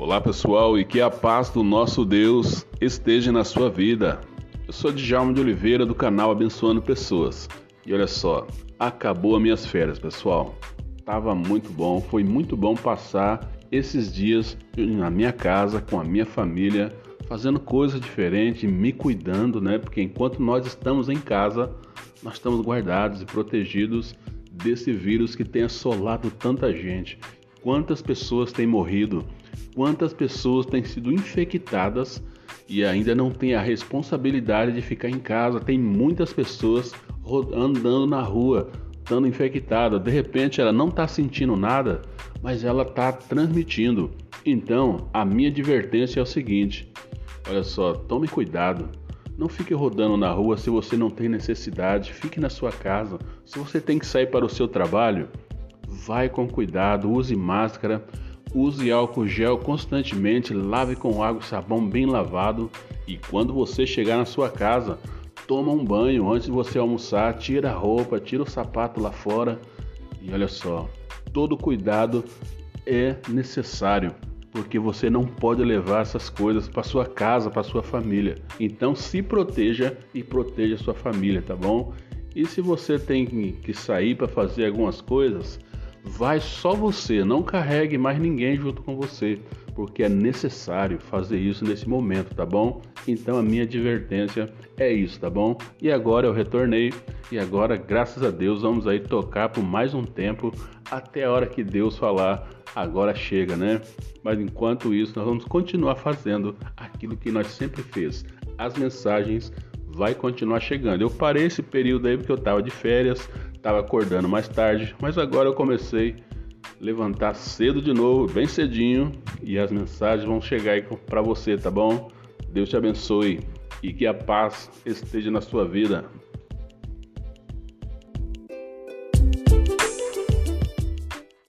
Olá pessoal e que a paz do nosso Deus esteja na sua vida. Eu sou Djalma de Oliveira do canal Abençoando Pessoas. E olha só, acabou as minhas férias, pessoal. Tava muito bom, foi muito bom passar esses dias na minha casa com a minha família, fazendo coisas diferentes, me cuidando, né? Porque enquanto nós estamos em casa, nós estamos guardados e protegidos desse vírus que tem assolado tanta gente. Quantas pessoas têm morrido? Quantas pessoas têm sido infectadas e ainda não têm a responsabilidade de ficar em casa? Tem muitas pessoas andando na rua, estando infectada. De repente ela não está sentindo nada, mas ela está transmitindo. Então, a minha advertência é o seguinte: olha só, tome cuidado. Não fique rodando na rua se você não tem necessidade. Fique na sua casa. Se você tem que sair para o seu trabalho, vai com cuidado, use máscara, use álcool gel constantemente, lave com água e sabão bem lavado e quando você chegar na sua casa, toma um banho antes de você almoçar, tira a roupa, tira o sapato lá fora e olha só, todo cuidado é necessário porque você não pode levar essas coisas para sua casa, para sua família. Então se proteja e proteja sua família, tá bom? E se você tem que sair para fazer algumas coisas, vai só você, não carregue mais ninguém junto com você, porque é necessário fazer isso nesse momento, tá bom? Então a minha advertência é isso, tá bom? E agora eu retornei e agora, graças a Deus, vamos aí tocar por mais um tempo até a hora que Deus falar agora chega, né? Mas enquanto isso, nós vamos continuar fazendo aquilo que nós sempre fez. As mensagens vai continuar chegando. Eu parei esse período aí porque eu estava de férias, estava acordando mais tarde, mas agora eu comecei a levantar cedo de novo, bem cedinho, e as mensagens vão chegar aí para você, tá bom? Deus te abençoe e que a paz esteja na sua vida.